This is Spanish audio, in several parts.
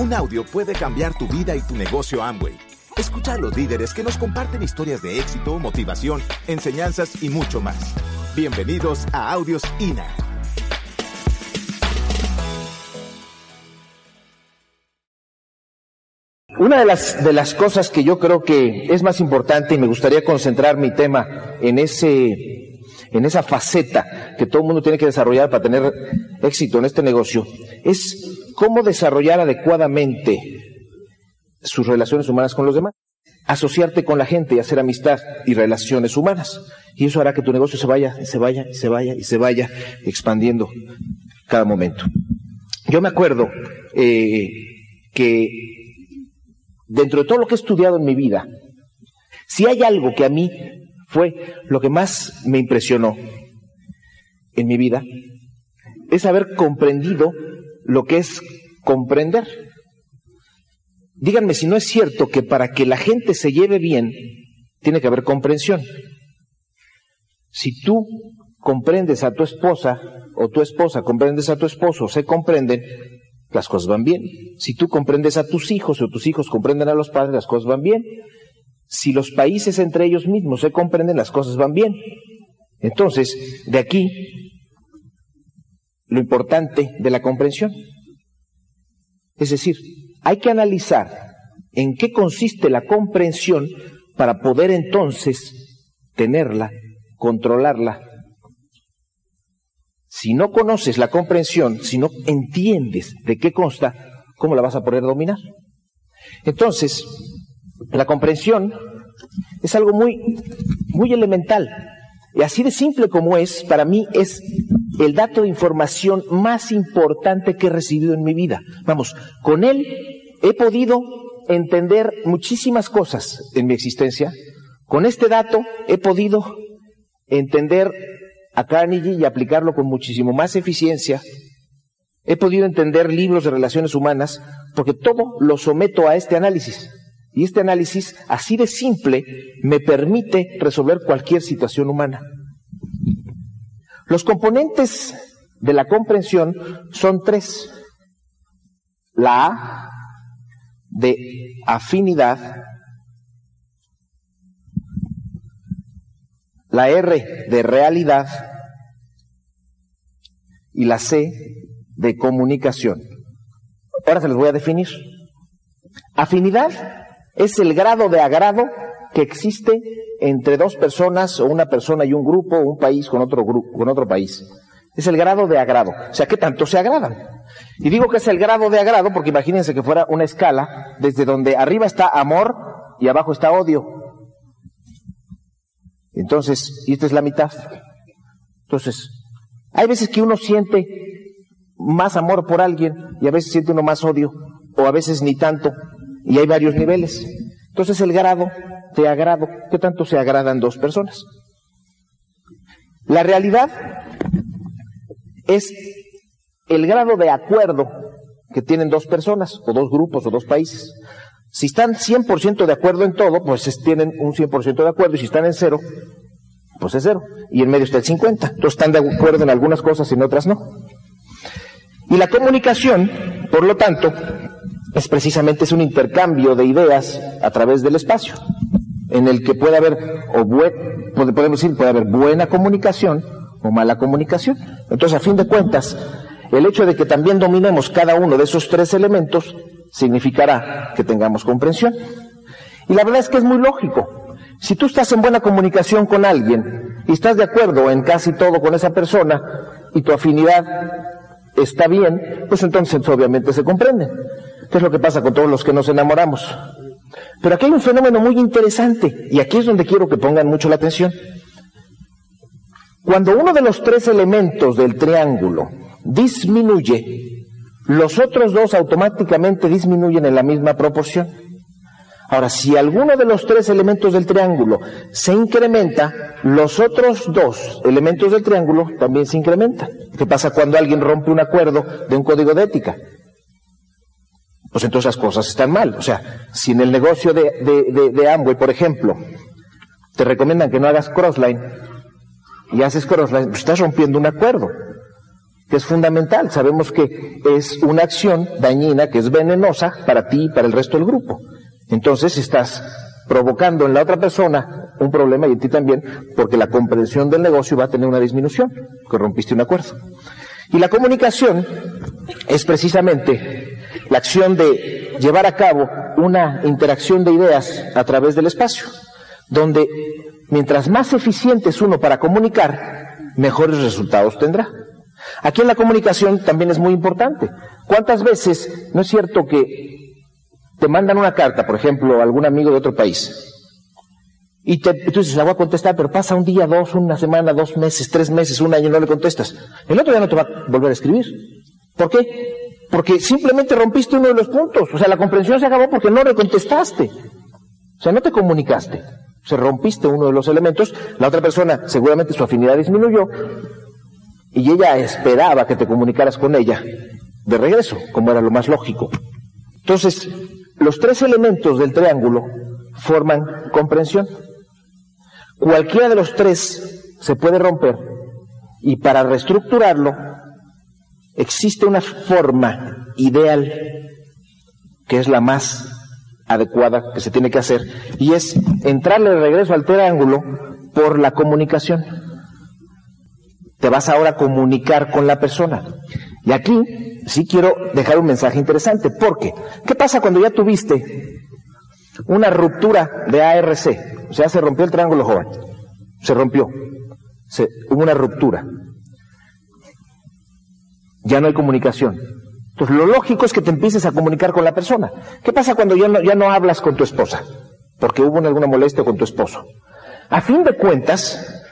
Un audio puede cambiar tu vida y tu negocio Amway. Escucha a los líderes que nos comparten historias de éxito, motivación, enseñanzas y mucho más. Bienvenidos a Audios INA. Una de las, de las cosas que yo creo que es más importante y me gustaría concentrar mi tema en ese, en esa faceta que todo el mundo tiene que desarrollar para tener éxito en este negocio, es cómo desarrollar adecuadamente sus relaciones humanas con los demás. Asociarte con la gente y hacer amistad y relaciones humanas. Y eso hará que tu negocio se vaya, se vaya, se vaya y se vaya expandiendo cada momento. Yo me acuerdo eh, que dentro de todo lo que he estudiado en mi vida, si hay algo que a mí fue lo que más me impresionó en mi vida, es haber comprendido lo que es comprender. Díganme si no es cierto que para que la gente se lleve bien, tiene que haber comprensión. Si tú comprendes a tu esposa o tu esposa comprendes a tu esposo, se comprenden, las cosas van bien. Si tú comprendes a tus hijos o tus hijos comprenden a los padres, las cosas van bien. Si los países entre ellos mismos se comprenden, las cosas van bien. Entonces, de aquí, lo importante de la comprensión. Es decir, hay que analizar en qué consiste la comprensión para poder entonces tenerla, controlarla. Si no conoces la comprensión, si no entiendes de qué consta, ¿cómo la vas a poder dominar? Entonces, la comprensión es algo muy, muy elemental. Y así de simple como es, para mí es el dato de información más importante que he recibido en mi vida. Vamos, con él he podido entender muchísimas cosas en mi existencia. Con este dato he podido entender a Carnegie y aplicarlo con muchísimo más eficiencia. He podido entender libros de relaciones humanas porque todo lo someto a este análisis. Y este análisis, así de simple, me permite resolver cualquier situación humana. Los componentes de la comprensión son tres. La A de afinidad, la R de realidad y la C de comunicación. Ahora se les voy a definir. Afinidad es el grado de agrado que existe entre dos personas o una persona y un grupo o un país con otro país. Es el grado de agrado. O sea, ¿qué tanto se agradan? Y digo que es el grado de agrado porque imagínense que fuera una escala desde donde arriba está amor y abajo está odio. Entonces, y esta es la mitad. Entonces, hay veces que uno siente más amor por alguien y a veces siente uno más odio o a veces ni tanto y hay varios niveles. Entonces el grado de agrado, ¿qué tanto se agradan dos personas? La realidad es el grado de acuerdo que tienen dos personas, o dos grupos, o dos países. Si están 100% de acuerdo en todo, pues tienen un 100% de acuerdo, y si están en cero, pues es cero. Y en medio está el 50. Entonces están de acuerdo en algunas cosas y en otras no. Y la comunicación, por lo tanto, es precisamente es un intercambio de ideas a través del espacio en el que puede haber, o podemos decir, puede haber buena comunicación o mala comunicación. Entonces, a fin de cuentas, el hecho de que también dominemos cada uno de esos tres elementos significará que tengamos comprensión. Y la verdad es que es muy lógico. Si tú estás en buena comunicación con alguien y estás de acuerdo en casi todo con esa persona y tu afinidad está bien, pues entonces obviamente se comprende. ¿Qué es lo que pasa con todos los que nos enamoramos? Pero aquí hay un fenómeno muy interesante y aquí es donde quiero que pongan mucho la atención. Cuando uno de los tres elementos del triángulo disminuye, los otros dos automáticamente disminuyen en la misma proporción. Ahora, si alguno de los tres elementos del triángulo se incrementa, los otros dos elementos del triángulo también se incrementan. ¿Qué pasa cuando alguien rompe un acuerdo de un código de ética? Pues entonces las cosas están mal. O sea, si en el negocio de, de, de, Amway, por ejemplo, te recomiendan que no hagas crossline y haces crossline, pues estás rompiendo un acuerdo. que es fundamental. Sabemos que es una acción dañina, que es venenosa para ti y para el resto del grupo. Entonces estás provocando en la otra persona un problema y en ti también, porque la comprensión del negocio va a tener una disminución, que rompiste un acuerdo. Y la comunicación es precisamente la acción de llevar a cabo una interacción de ideas a través del espacio, donde mientras más eficiente es uno para comunicar, mejores resultados tendrá. Aquí en la comunicación también es muy importante. ¿Cuántas veces no es cierto que te mandan una carta, por ejemplo, a algún amigo de otro país? Y te, tú dices, la voy a contestar, pero pasa un día, dos, una semana, dos meses, tres meses, un año no le contestas. El otro día no te va a volver a escribir. ¿Por qué? Porque simplemente rompiste uno de los puntos. O sea, la comprensión se acabó porque no le contestaste. O sea, no te comunicaste. Se rompiste uno de los elementos. La otra persona, seguramente su afinidad disminuyó. Y ella esperaba que te comunicaras con ella de regreso, como era lo más lógico. Entonces, los tres elementos del triángulo forman comprensión. Cualquiera de los tres se puede romper y para reestructurarlo existe una forma ideal que es la más adecuada que se tiene que hacer y es entrarle de regreso al triángulo por la comunicación. Te vas ahora a comunicar con la persona. Y aquí sí quiero dejar un mensaje interesante, porque ¿qué pasa cuando ya tuviste una ruptura de ARC? O sea, se rompió el triángulo joven. Se rompió. Se, hubo una ruptura ya no hay comunicación. Entonces, lo lógico es que te empieces a comunicar con la persona. ¿Qué pasa cuando ya no, ya no hablas con tu esposa? Porque hubo alguna molestia con tu esposo. A fin de cuentas,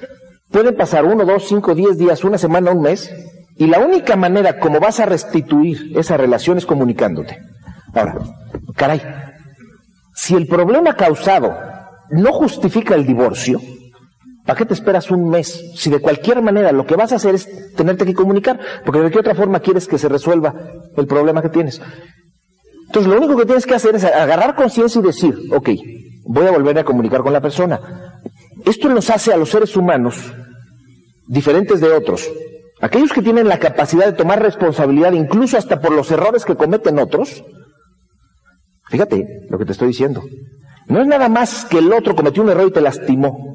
pueden pasar uno, dos, cinco, diez días, una semana, un mes, y la única manera como vas a restituir esa relación es comunicándote. Ahora, caray, si el problema causado no justifica el divorcio, ¿Para qué te esperas un mes? Si de cualquier manera lo que vas a hacer es tenerte que comunicar, porque de qué otra forma quieres que se resuelva el problema que tienes. Entonces lo único que tienes que hacer es agarrar conciencia y decir, ok, voy a volver a comunicar con la persona. Esto nos hace a los seres humanos diferentes de otros. Aquellos que tienen la capacidad de tomar responsabilidad incluso hasta por los errores que cometen otros, fíjate lo que te estoy diciendo. No es nada más que el otro cometió un error y te lastimó.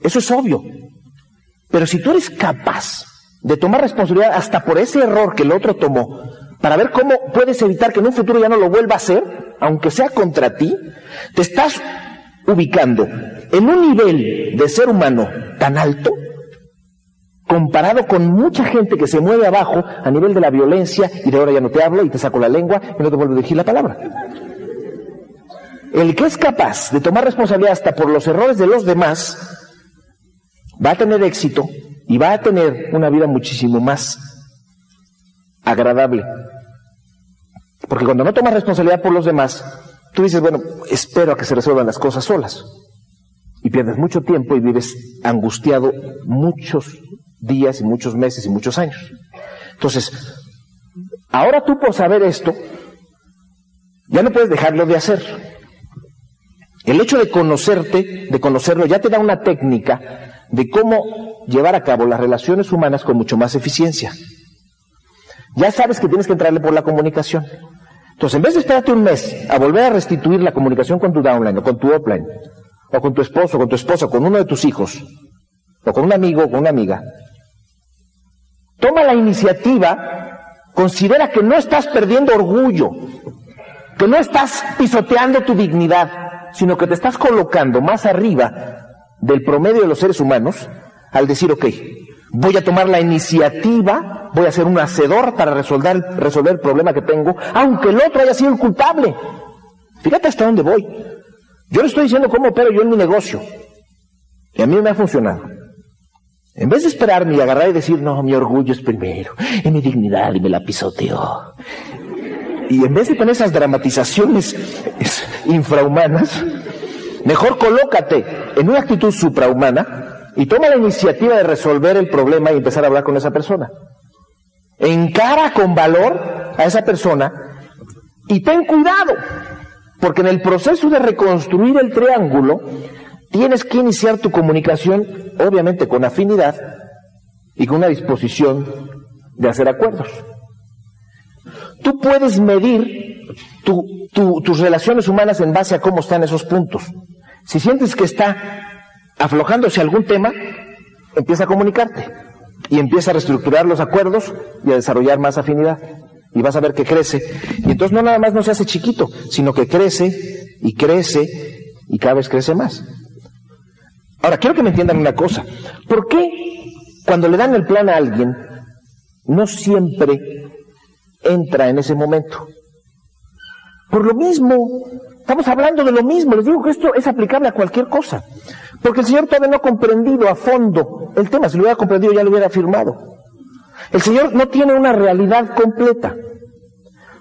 Eso es obvio. Pero si tú eres capaz de tomar responsabilidad hasta por ese error que el otro tomó, para ver cómo puedes evitar que en un futuro ya no lo vuelva a hacer, aunque sea contra ti, te estás ubicando en un nivel de ser humano tan alto, comparado con mucha gente que se mueve abajo a nivel de la violencia y de ahora ya no te hablo y te saco la lengua y no te vuelvo a dirigir la palabra. El que es capaz de tomar responsabilidad hasta por los errores de los demás, va a tener éxito y va a tener una vida muchísimo más agradable. Porque cuando no tomas responsabilidad por los demás, tú dices, bueno, espero a que se resuelvan las cosas solas. Y pierdes mucho tiempo y vives angustiado muchos días y muchos meses y muchos años. Entonces, ahora tú por saber esto, ya no puedes dejarlo de hacer. El hecho de conocerte, de conocerlo, ya te da una técnica de cómo llevar a cabo las relaciones humanas con mucho más eficiencia. Ya sabes que tienes que entrarle por la comunicación. Entonces, en vez de esperarte un mes a volver a restituir la comunicación con tu downline o con tu upline, o con tu esposo, con tu esposa, con uno de tus hijos, o con un amigo o con una amiga, toma la iniciativa, considera que no estás perdiendo orgullo, que no estás pisoteando tu dignidad, sino que te estás colocando más arriba del promedio de los seres humanos al decir, ok, voy a tomar la iniciativa, voy a ser un hacedor para resolver, resolver el problema que tengo, aunque el otro haya sido el culpable. Fíjate hasta dónde voy. Yo le estoy diciendo cómo opero yo en mi negocio. Y a mí me ha funcionado. En vez de esperarme y agarrar y decir, no, mi orgullo es primero, y mi dignidad y me la pisoteó. Y en vez de tener esas dramatizaciones infrahumanas, Mejor colócate en una actitud suprahumana y toma la iniciativa de resolver el problema y empezar a hablar con esa persona. Encara con valor a esa persona y ten cuidado, porque en el proceso de reconstruir el triángulo tienes que iniciar tu comunicación, obviamente con afinidad y con una disposición de hacer acuerdos. Tú puedes medir tus relaciones humanas en base a cómo están esos puntos. Si sientes que está aflojándose algún tema, empieza a comunicarte y empieza a reestructurar los acuerdos y a desarrollar más afinidad. Y vas a ver que crece. Y entonces no nada más no se hace chiquito, sino que crece y crece y cada vez crece más. Ahora, quiero que me entiendan una cosa. ¿Por qué cuando le dan el plan a alguien, no siempre entra en ese momento? Por lo mismo, estamos hablando de lo mismo. Les digo que esto es aplicable a cualquier cosa. Porque el Señor todavía no ha comprendido a fondo el tema. Si lo hubiera comprendido ya lo hubiera afirmado. El Señor no tiene una realidad completa.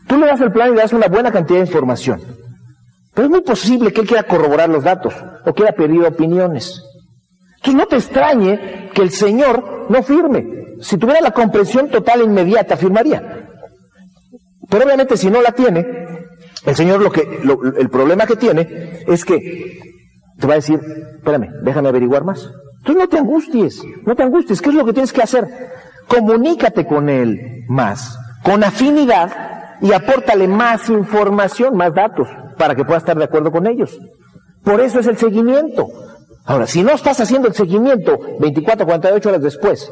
Tú le das el plan y le das una buena cantidad de información. Pero es muy posible que Él quiera corroborar los datos o quiera pedir opiniones. Entonces no te extrañe que el Señor no firme. Si tuviera la comprensión total e inmediata, firmaría. Pero obviamente si no la tiene, el Señor lo que, el problema que tiene es que te va a decir, espérame, déjame averiguar más. Entonces no te angusties, no te angusties. ¿Qué es lo que tienes que hacer? Comunícate con Él más, con afinidad y apórtale más información, más datos, para que pueda estar de acuerdo con ellos. Por eso es el seguimiento. Ahora, si no estás haciendo el seguimiento 24, 48 horas después,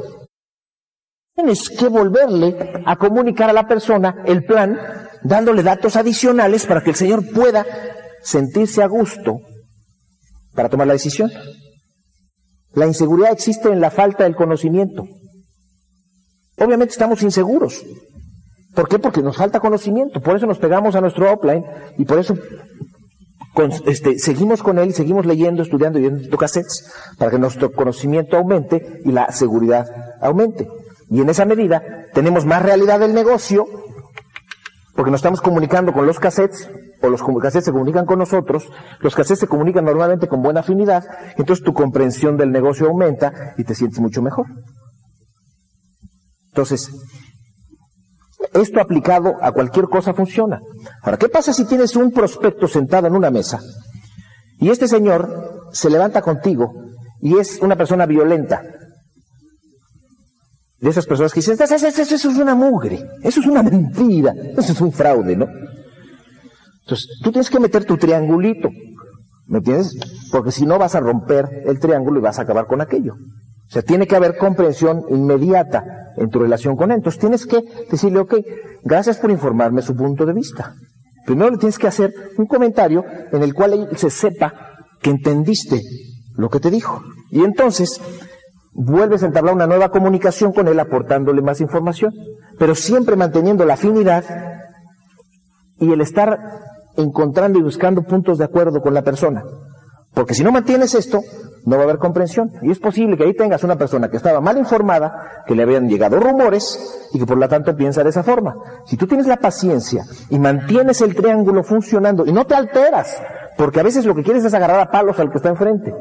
tienes que volverle a comunicar a la persona el plan, dándole datos adicionales para que el Señor pueda sentirse a gusto para tomar la decisión. La inseguridad existe en la falta del conocimiento. Obviamente estamos inseguros. ¿Por qué? Porque nos falta conocimiento. Por eso nos pegamos a nuestro offline y por eso este, seguimos con él y seguimos leyendo, estudiando y viendo cassettes para que nuestro conocimiento aumente y la seguridad aumente. Y en esa medida tenemos más realidad del negocio porque nos estamos comunicando con los cassettes o los cassettes se comunican con nosotros, los cassettes se comunican normalmente con buena afinidad, entonces tu comprensión del negocio aumenta y te sientes mucho mejor. Entonces, esto aplicado a cualquier cosa funciona. Ahora, ¿qué pasa si tienes un prospecto sentado en una mesa y este señor se levanta contigo y es una persona violenta? De esas personas que dicen, eso, es una mugre, eso es una mentira, eso es un fraude, ¿no? Entonces, tú tienes que meter tu triangulito, ¿me entiendes? Porque si no vas a romper el triángulo y vas a acabar con aquello. O sea, tiene que haber comprensión inmediata en tu relación con él. Entonces tienes que decirle, ok, gracias por informarme su punto de vista. Primero le tienes que hacer un comentario en el cual él se sepa que entendiste lo que te dijo. Y entonces vuelves a entablar una nueva comunicación con él aportándole más información, pero siempre manteniendo la afinidad y el estar encontrando y buscando puntos de acuerdo con la persona. Porque si no mantienes esto, no va a haber comprensión. Y es posible que ahí tengas una persona que estaba mal informada, que le habían llegado rumores y que por lo tanto piensa de esa forma. Si tú tienes la paciencia y mantienes el triángulo funcionando y no te alteras, porque a veces lo que quieres es agarrar a palos al que está enfrente,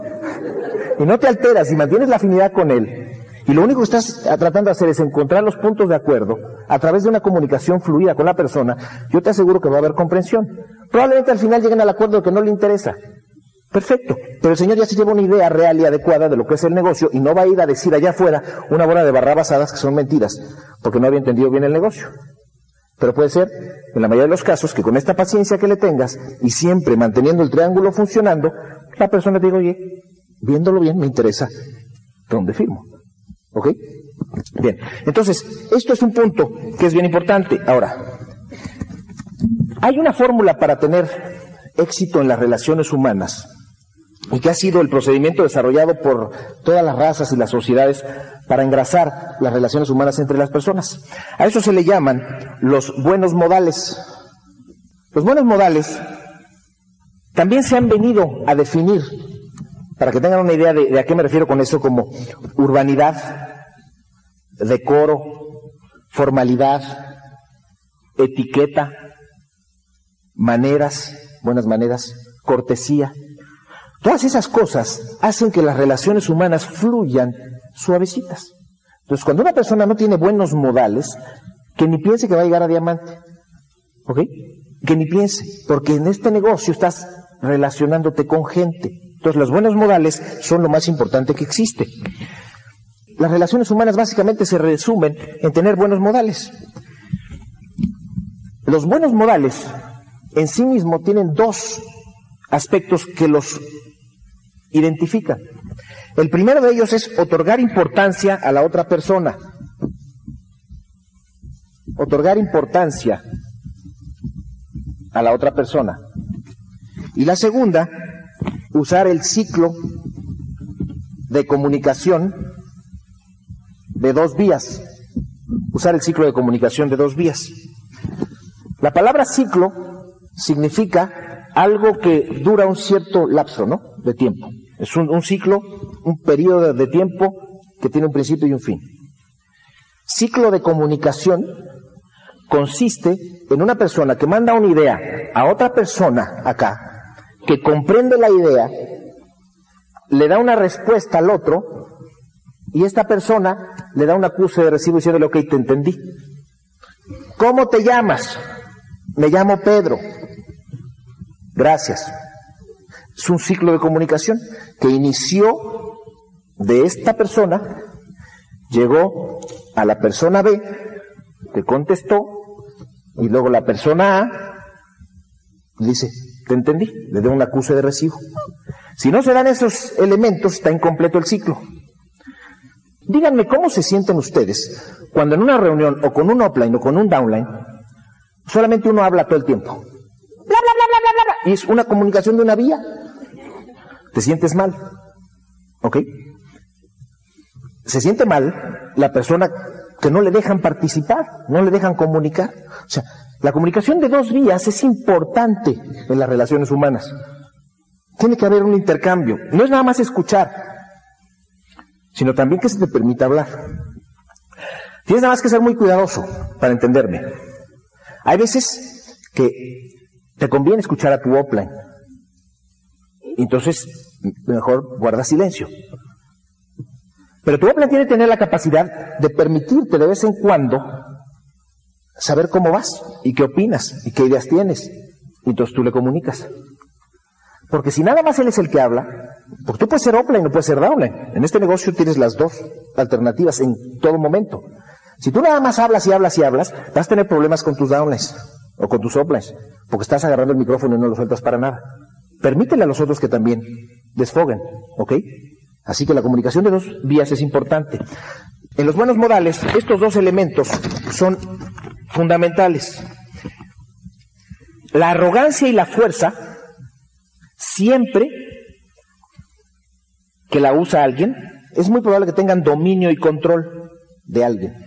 y no te alteras y mantienes la afinidad con él, y lo único que estás tratando de hacer es encontrar los puntos de acuerdo a través de una comunicación fluida con la persona, yo te aseguro que va a haber comprensión. Probablemente al final lleguen al acuerdo de que no le interesa, Perfecto. Pero el Señor ya se lleva una idea real y adecuada de lo que es el negocio y no va a ir a decir allá afuera una bola de barrabasadas que son mentiras, porque no había entendido bien el negocio. Pero puede ser, en la mayoría de los casos, que con esta paciencia que le tengas y siempre manteniendo el triángulo funcionando, la persona te diga, oye, viéndolo bien, me interesa dónde firmo. ¿Ok? Bien. Entonces, esto es un punto que es bien importante. Ahora, hay una fórmula para tener éxito en las relaciones humanas y que ha sido el procedimiento desarrollado por todas las razas y las sociedades para engrasar las relaciones humanas entre las personas. A eso se le llaman los buenos modales. Los buenos modales también se han venido a definir, para que tengan una idea de, a qué me refiero con eso, como urbanidad, decoro, formalidad, etiqueta, maneras, buenas maneras, cortesía, Todas esas cosas hacen que las relaciones humanas fluyan suavecitas. Entonces, cuando una persona no tiene buenos modales, que ni piense que va a llegar a diamante. ¿Ok? Que ni piense, porque en este negocio estás relacionándote con gente. Entonces, los buenos modales son lo más importante que existe. las relaciones humanas básicamente se resumen en tener buenos modales. Los buenos modales en sí mismos tienen dos aspectos que los identifican. El primero de ellos es otorgar importancia a la otra persona. Otorgar importancia a la otra persona. Y la segunda, usar el ciclo de comunicación de dos vías. Usar el ciclo de comunicación de dos vías. La palabra ciclo significa algo que dura un cierto lapso, ¿no? De tiempo. Es un, un ciclo, un periodo de tiempo que tiene un principio y un fin. Ciclo de comunicación consiste en una persona que manda una idea a otra persona acá, que comprende la idea, le da una respuesta al otro, y esta persona le da un acuse de recibo diciéndole, ok, te entendí. ¿Cómo te llamas? Me llamo Pedro. Gracias. Es un ciclo de comunicación que inició de esta persona, llegó a la persona B, que contestó, y luego la persona A dice, te entendí, le da un acuse de recibo. Si no se dan esos elementos, está incompleto el ciclo. Díganme cómo se sienten ustedes cuando en una reunión o con un offline o con un downline solamente uno habla todo el tiempo. Bla, bla, bla, bla, bla, bla. Y es una comunicación de una vía. Te sientes mal. ¿Ok? Se siente mal la persona que no le dejan participar, no le dejan comunicar. O sea, la comunicación de dos vías es importante en las relaciones humanas. Tiene que haber un intercambio. No es nada más escuchar, sino también que se te permita hablar. Tienes nada más que ser muy cuidadoso para entenderme. Hay veces que te conviene escuchar a tu offline. Entonces, mejor guarda silencio. Pero tu offline tiene que tener la capacidad de permitirte de vez en cuando saber cómo vas y qué opinas y qué ideas tienes. Y entonces tú le comunicas. Porque si nada más él es el que habla, porque tú puedes ser offline o puedes ser downline. En este negocio tienes las dos alternativas en todo momento. Si tú nada más hablas y hablas y hablas, vas a tener problemas con tus downlines o con tus uplines, porque estás agarrando el micrófono y no lo sueltas para nada. Permítele a los otros que también desfoguen, ¿ok? Así que la comunicación de dos vías es importante. En los buenos modales, estos dos elementos son fundamentales. La arrogancia y la fuerza, siempre que la usa alguien, es muy probable que tengan dominio y control de alguien.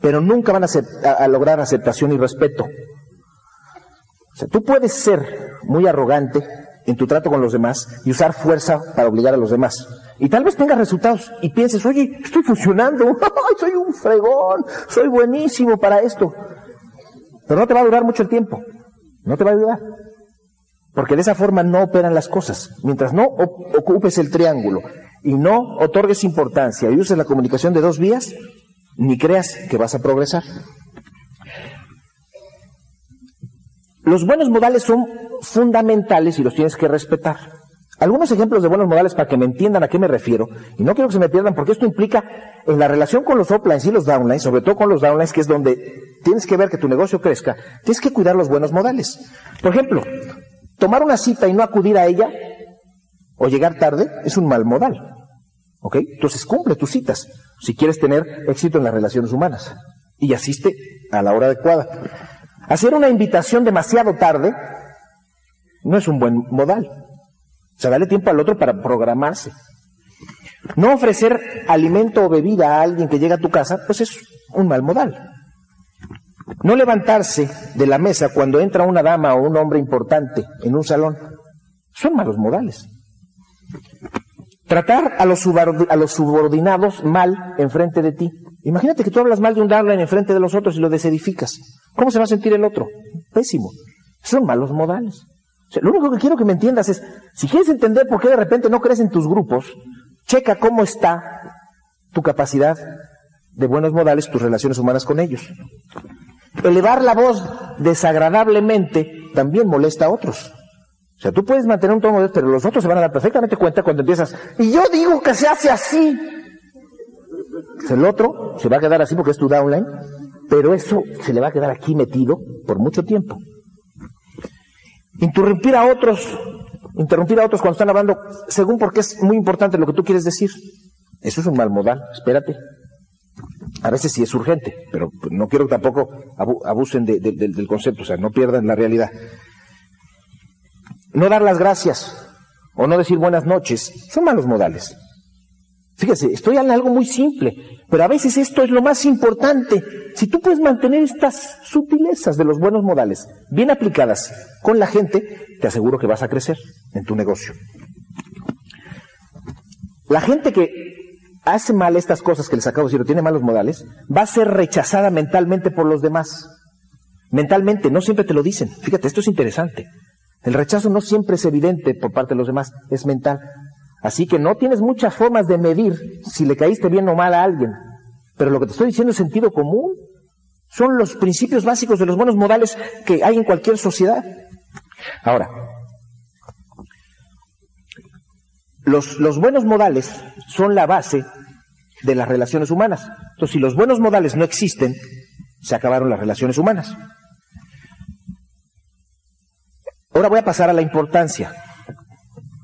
Pero nunca van a, lograr aceptación y respeto. O sea, tú puedes ser muy arrogante en tu trato con los demás y usar fuerza para obligar a los demás. Y tal vez tengas resultados y pienses, oye, estoy funcionando, soy un fregón, soy buenísimo para esto. Pero no te va a durar mucho el tiempo, no te va a ayudar. Porque de esa forma no operan las cosas. Mientras no ocupes el triángulo y no otorgues importancia y uses la comunicación de dos vías, ni creas que vas a progresar. Los buenos modales son fundamentales y los tienes que respetar. Algunos ejemplos de buenos modales para que me entiendan a qué me refiero, y no quiero que se me pierdan porque esto implica en la relación con los uplines y los downlines, sobre todo con los downlines, que es donde tienes que ver que tu negocio crezca, tienes que cuidar los buenos modales. Por ejemplo, tomar una cita y no acudir a ella o llegar tarde es un mal modal. ¿Ok? Entonces cumple tus citas si quieres tener éxito en las relaciones humanas y asiste a la hora adecuada. Hacer una invitación demasiado tarde no es un buen modal. O sea, dale tiempo al otro para programarse. No ofrecer alimento o bebida a alguien que llega a tu casa, pues es un mal modal. No levantarse de la mesa cuando entra una dama o un hombre importante en un salón, son malos modales. Tratar a los, a los subordinados mal enfrente de ti. Imagínate que tú hablas mal de un en enfrente de los otros y lo desedificas. ¿Cómo se va a sentir el otro? Pésimo. Son malos modales lo único que quiero que me entiendas es, si quieres entender por qué de repente no crees en tus grupos, checa cómo está tu capacidad de buenos modales, tus relaciones humanas con ellos. Elevar la voz desagradablemente también molesta a otros. O sea, tú puedes mantener un tono de pero los otros se van a dar perfectamente cuenta cuando empiezas, y yo digo que se hace así. El otro se va a quedar así porque es tu downline, pero eso se le va a quedar aquí metido por mucho tiempo. Interrumpir a otros, interrumpir a otros cuando están hablando, según porque es muy importante lo que tú quieres decir. Eso es un mal modal, espérate. A veces sí es urgente, pero no quiero que tampoco abusen del concepto, o sea, no pierdan la realidad. No dar las gracias o no decir buenas noches son malos modales. Fíjese, estoy en algo muy simple, pero a veces esto es lo más importante. Si tú puedes mantener estas sutilezas de los buenos modales bien aplicadas con la gente, te aseguro que vas a crecer en tu negocio. La gente que hace mal estas cosas que les acabo de decir o tiene malos modales, va a ser rechazada mentalmente por los demás. Mentalmente, no siempre te lo dicen. Fíjate, esto es interesante. El rechazo no siempre es evidente por parte de los demás, es mental. Así que no tienes muchas formas de medir si le caíste bien o mal a alguien. Pero lo que te estoy diciendo es sentido común. Son los principios básicos de los buenos modales que hay en cualquier sociedad. Ahora, los, los buenos modales son la base de las relaciones humanas. Entonces, si los buenos modales no existen, se acabaron las relaciones humanas. Ahora voy a pasar a la importancia.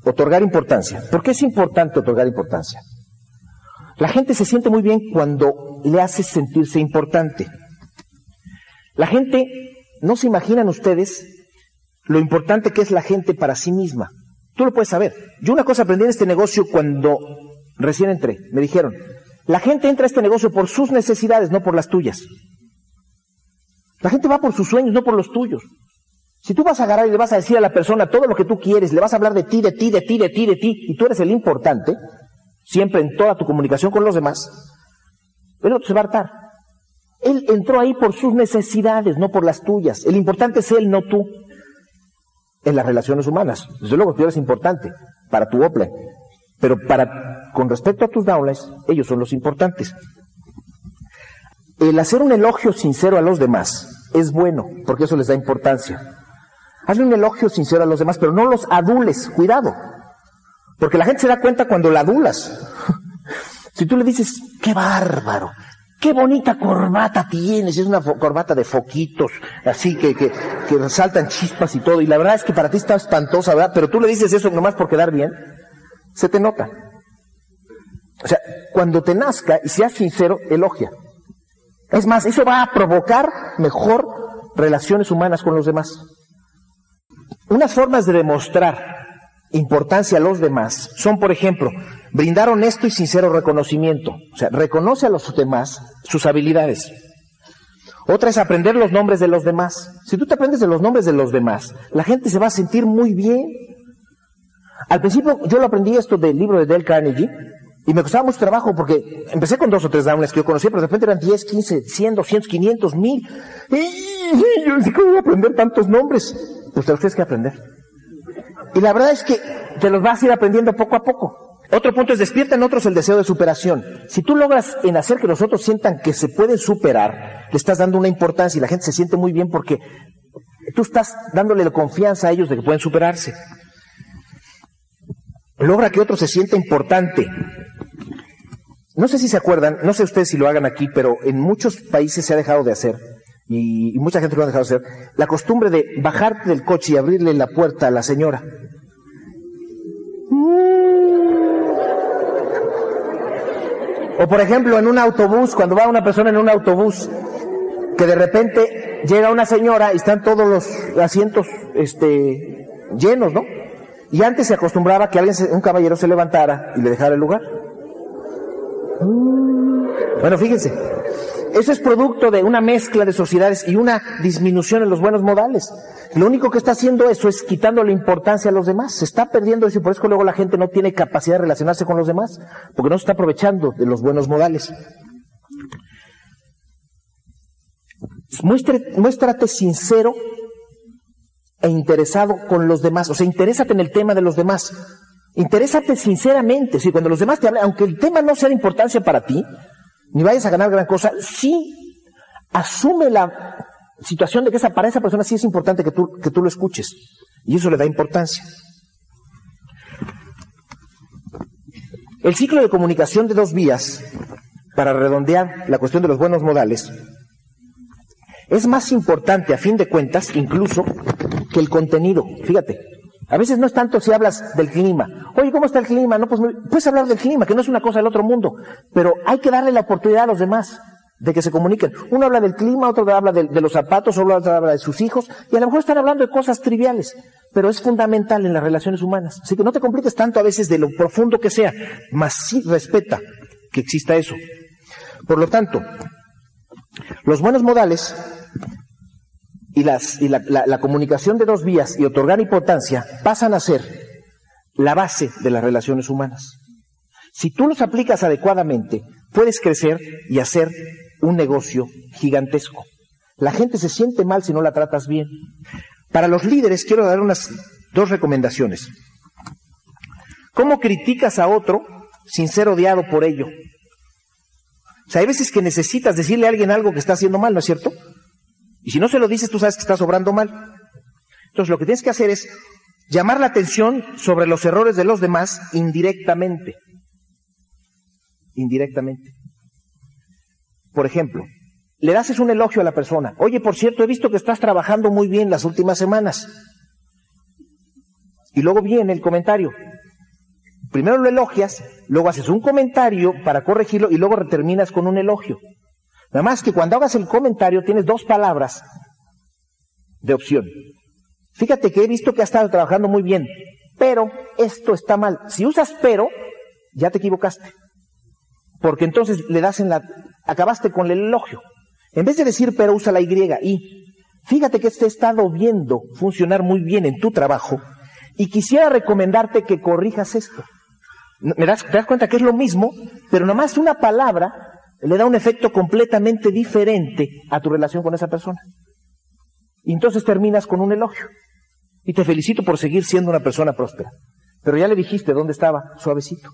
Otorgar importancia. ¿Por qué es importante otorgar importancia? La gente se siente muy bien cuando le hace sentirse importante. La gente, no se imaginan ustedes lo importante que es la gente para sí misma. Tú lo puedes saber. Yo una cosa aprendí en este negocio cuando recién entré. Me dijeron, la gente entra a este negocio por sus necesidades, no por las tuyas. La gente va por sus sueños, no por los tuyos. Si tú vas a agarrar y le vas a decir a la persona todo lo que tú quieres, le vas a hablar de ti, de ti, de ti, de ti, de ti, y tú eres el importante, siempre en toda tu comunicación con los demás, el otro se va a hartar. Él entró ahí por sus necesidades, no por las tuyas. El importante es él, no tú. En las relaciones humanas. Desde luego tú eres importante para tu Ople. Pero para, con respecto a tus downlines, ellos son los importantes. El hacer un elogio sincero a los demás es bueno, porque eso les da importancia. Hazle un elogio sincero a los demás, pero no los adules, cuidado. Porque la gente se da cuenta cuando la adulas. si tú le dices, qué bárbaro, qué bonita corbata tienes, es una corbata de foquitos, así que, que, resaltan chispas y todo, y la verdad es que para ti está espantosa, ¿verdad? Pero tú le dices eso nomás por quedar bien, se te nota. O sea, cuando te nazca y seas sincero, elogia. Es más, eso va a provocar mejor relaciones humanas con los demás. Unas formas de demostrar importancia a los demás son, por ejemplo, brindar honesto y sincero reconocimiento. O sea, reconoce a los demás sus habilidades. Otra es aprender los nombres de los demás. Si tú te aprendes de los nombres de los demás, la gente se va a sentir muy bien. Al principio yo lo aprendí esto del libro de Dale Carnegie y me costaba mucho trabajo porque empecé con dos o tres downlines que yo conocía, pero de repente eran 10, 15, 100, 200, 500, 1000. Y yo decía, ¿cómo voy a aprender tantos nombres? pues te los tienes que aprender. Y la verdad es que te los vas a ir aprendiendo poco a poco. Otro punto es despierta en otros el deseo de superación. Si tú logras en hacer que los otros sientan que se pueden superar, le estás dando una importancia y la gente se siente muy bien porque tú estás dándole la confianza a ellos de que pueden superarse. Logra que otro se sienta importante. No sé si se acuerdan, no sé ustedes si lo hagan aquí, pero en muchos países se ha dejado de hacer y, mucha gente lo ha dejado hacer, la costumbre de bajarte del coche y abrirle la puerta a la señora. O por ejemplo, en un autobús, cuando va una persona en un autobús, que de repente llega una señora y están todos los asientos este, llenos, ¿no? Y antes se acostumbraba que alguien, un caballero se levantara y le dejara el lugar. Bueno, fíjense, eso es producto de una mezcla de sociedades y una disminución en los buenos modales. Lo único que está haciendo eso es quitando la importancia a los demás. Se está perdiendo eso y por eso luego la gente no tiene capacidad de relacionarse con los demás, porque no se está aprovechando de los buenos modales. muéstrate sincero e interesado con los demás. O sea, interésate en el tema de los demás. Interésate sinceramente. Si cuando los demás te hablan, aunque el tema no sea de importancia para ti, ni vayas a ganar gran cosa, sí asume la situación de que esa, para esa persona sí es importante que tú, que tú lo escuches. Y eso le da importancia. El ciclo de comunicación de dos vías para redondear la cuestión de los buenos modales, es más importante a fin de cuentas incluso que el contenido. Fíjate, a veces no es tanto si hablas del clima. Oye, ¿cómo está el clima? No, pues puedes hablar del clima, que no es una cosa del otro mundo, pero hay que darle la oportunidad a los demás de que se comuniquen. Uno habla del clima, otro habla de, los zapatos, otro habla de sus hijos, y a lo mejor están hablando de cosas triviales, pero es fundamental en las relaciones humanas. Así que no te compliques tanto a veces de lo profundo que sea, mas sí respeta que exista eso. Por lo tanto, los buenos modales y, las, y la, la comunicación de dos vías y otorgar importancia pasan a ser la base de las relaciones humanas. Si tú los aplicas adecuadamente, puedes crecer y hacer un negocio gigantesco. La gente se siente mal si no la tratas bien. Para los líderes quiero dar unas dos recomendaciones. ¿Cómo criticas a otro sin ser odiado por ello? O sea, hay veces que necesitas decirle a alguien algo que está haciendo mal, ¿no es cierto? Y si no se lo dices, tú sabes que estás obrando mal. Entonces lo que tienes que hacer es llamar la atención sobre los errores de los demás indirectamente. Indirectamente. Por ejemplo, le das un elogio a la persona. Oye, por cierto, he visto que estás trabajando muy bien las últimas semanas. Y luego viene el comentario. Primero lo elogias, luego haces un comentario para corregirlo y luego terminas con un elogio. Nada más que cuando hagas el comentario tienes dos palabras de opción. Fíjate que he visto que has estado trabajando muy bien, pero esto está mal. Si usas pero, ya te equivocaste. Porque entonces le das en la, acabaste con el elogio. En vez de decir pero usa la Y, y. Fíjate que este estado viendo funcionar muy bien en tu trabajo y quisiera recomendarte que corrijas esto. ¿Me das, ¿Te das cuenta que es lo mismo? Pero nomás una palabra le da un efecto completamente diferente a tu relación con esa persona. Y entonces terminas con un elogio. Y te felicito por seguir siendo una persona próspera. Pero ya le dijiste dónde estaba, suavecito.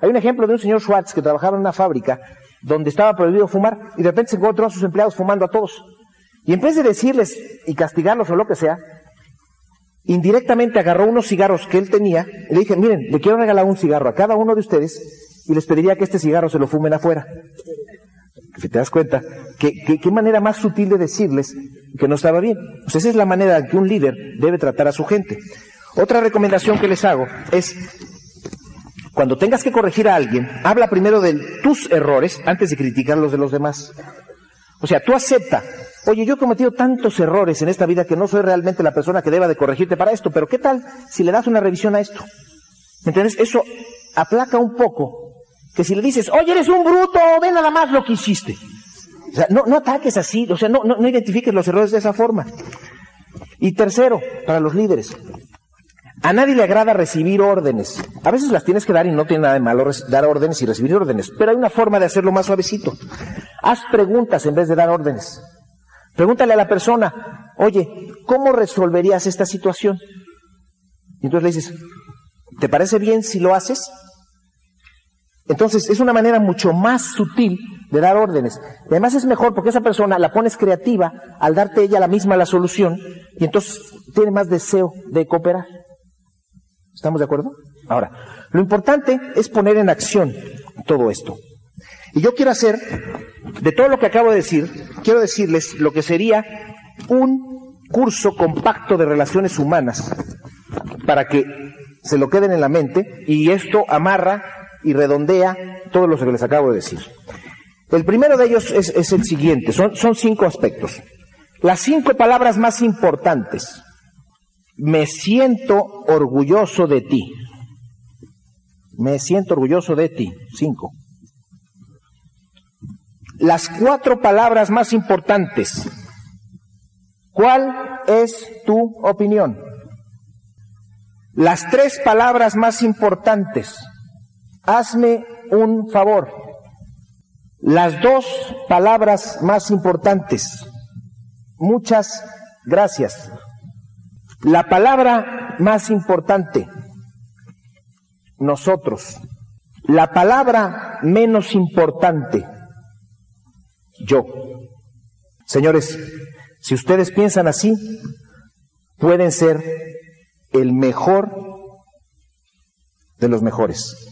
Hay un ejemplo de un señor Schwartz que trabajaba en una fábrica donde estaba prohibido fumar y de repente se encontró a sus empleados fumando a todos. Y en vez de decirles y castigarlos o lo que sea, indirectamente agarró unos cigarros que él tenía y le dije, miren, le quiero regalar un cigarro a cada uno de ustedes y les pediría que este cigarro se lo fumen afuera. Si te das cuenta, ¿qué, qué, manera más sutil de decirles que no estaba bien? Pues esa es la manera en que un líder debe tratar a su gente. Otra recomendación que les hago es cuando tengas que corregir a alguien, habla primero de tus errores antes de criticar los de los demás. O sea, tú acepta, oye, yo he cometido tantos errores en esta vida que no soy realmente la persona que deba de corregirte para esto, pero ¿qué tal si le das una revisión a esto? ¿Me entiendes? Eso aplaca un poco que si le dices, oye, eres un bruto, ve nada más lo que hiciste. O sea, no, no ataques así, o sea, no, no, no identifiques los errores de esa forma. Y tercero, para los líderes, a nadie le agrada recibir órdenes. A veces las tienes que dar y no tiene nada de malo dar órdenes y recibir órdenes, pero hay una forma de hacerlo más suavecito. Haz preguntas en vez de dar órdenes. Pregúntale a la persona, oye, ¿cómo resolverías esta situación? Y entonces le dices, ¿te parece bien si lo haces? Entonces es una manera mucho más sutil de dar órdenes. Y además es mejor porque esa persona la pones creativa al darte ella la misma la solución y entonces tiene más deseo de cooperar. ¿Estamos de acuerdo? Ahora, lo importante es poner en acción todo esto. Y yo quiero hacer, de todo lo que acabo de decir, quiero decirles lo que sería un curso compacto de relaciones humanas para que se lo queden en la mente y esto amarra y redondea todo lo que les acabo de decir. El primero de ellos es, el siguiente, son cinco aspectos. Las cinco palabras más importantes me siento orgulloso de ti. Me siento orgulloso de ti. Cinco. Las cuatro palabras más importantes. ¿Cuál es tu opinión? Las tres palabras más importantes. Hazme un favor. Las dos palabras más importantes. Muchas gracias. La palabra más importante, nosotros. La palabra menos importante, yo. Señores, si ustedes piensan así, pueden ser el mejor de los mejores.